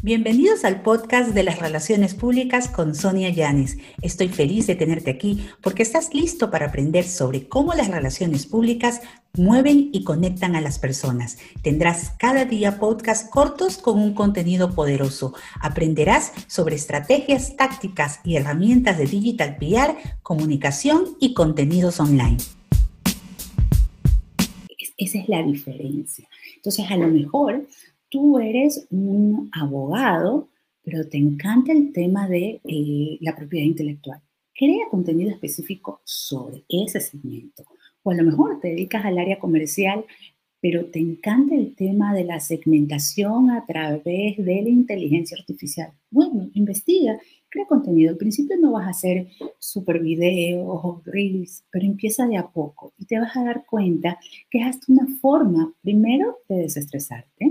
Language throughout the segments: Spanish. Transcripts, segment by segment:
Bienvenidos al podcast de las relaciones públicas con Sonia Llanes. Estoy feliz de tenerte aquí porque estás listo para aprender sobre cómo las relaciones públicas mueven y conectan a las personas. Tendrás cada día podcasts cortos con un contenido poderoso. Aprenderás sobre estrategias, tácticas y herramientas de digital PR, comunicación y contenidos online. Esa es la diferencia. Entonces, a lo mejor tú eres un abogado, pero te encanta el tema de eh, la propiedad intelectual. Crea contenido específico sobre ese segmento. O a lo mejor te dedicas al área comercial, pero te encanta el tema de la segmentación a través de la inteligencia artificial. Bueno, investiga, crea contenido. Al principio no vas a hacer super videos o reels, pero empieza de a poco y te vas a dar cuenta que es hasta una forma, primero, de desestresarte,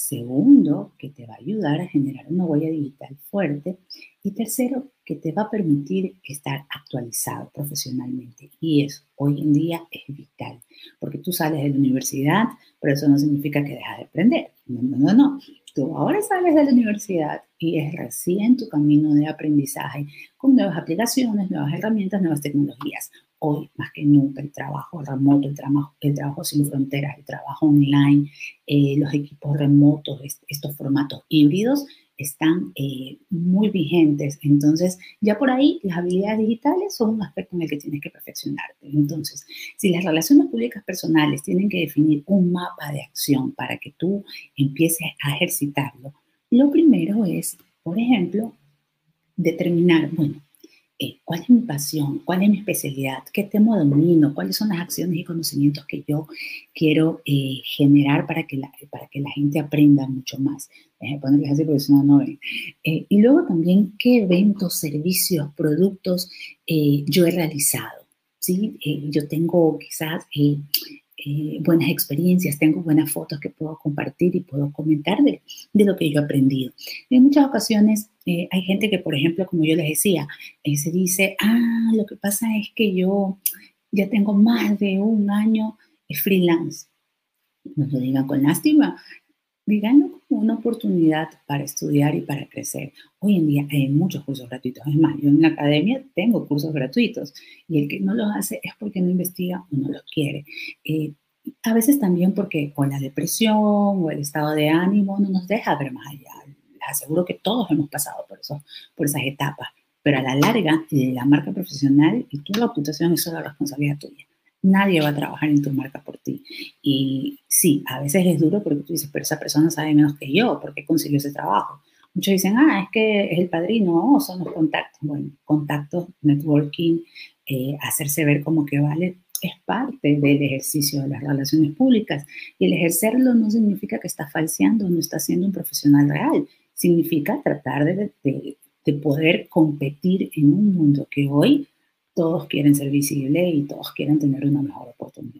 Segundo, que te va a ayudar a generar una huella digital fuerte. Y tercero, que te va a permitir estar actualizado profesionalmente. Y eso hoy en día es vital, porque tú sales de la universidad, pero eso no significa que dejas de aprender. No, no, no. Tú ahora sales de la universidad y es recién tu camino de aprendizaje con nuevas aplicaciones, nuevas herramientas, nuevas tecnologías. Hoy más que nunca el trabajo remoto, el trabajo, el trabajo sin fronteras, el trabajo online, eh, los equipos remotos, estos formatos híbridos están eh, muy vigentes. Entonces, ya por ahí las habilidades digitales son un aspecto en el que tienes que perfeccionarte. Entonces, si las relaciones públicas personales tienen que definir un mapa de acción para que tú empieces a ejercitarlo, lo primero es, por ejemplo, determinar, bueno, eh, cuál es mi pasión, cuál es mi especialidad, qué tema domino, cuáles son las acciones y conocimientos que yo quiero eh, generar para que, la, para que la gente aprenda mucho más. Ponerles así porque si no, no ven. Eh, y luego también qué eventos, servicios, productos yo he realizado. ¿sí? yo tengo quizás eh, buenas experiencias, tengo buenas fotos que puedo compartir y puedo comentar de, de lo que yo he aprendido. En muchas ocasiones eh, hay gente que, por ejemplo, como yo les decía, eh, se dice, ah, lo que pasa es que yo ya tengo más de un año freelance. No lo digan con lástima, díganlo como una oportunidad para estudiar y para crecer. Hoy en día hay muchos cursos gratuitos. Es más, yo en la academia tengo cursos gratuitos y el que no los hace es porque no investiga o no los quiere. Eh, a veces también porque con la depresión o el estado de ánimo no nos deja ver más allá. Aseguro que todos hemos pasado por, eso, por esas etapas, pero a la larga la marca profesional y tu reputación es solo responsabilidad tuya. Nadie va a trabajar en tu marca por ti. Y sí, a veces es duro porque tú dices, pero esa persona sabe menos que yo, ¿por qué consiguió ese trabajo? Muchos dicen, ah, es que es el padrino, o son los contactos. Bueno, contactos, networking, eh, hacerse ver como que vale, es parte del ejercicio de las relaciones públicas. Y el ejercerlo no significa que está falseando, no está siendo un profesional real. Significa tratar de, de poder competir en un mundo que hoy todos quieren ser visibles y todos quieren tener una mejor oportunidad.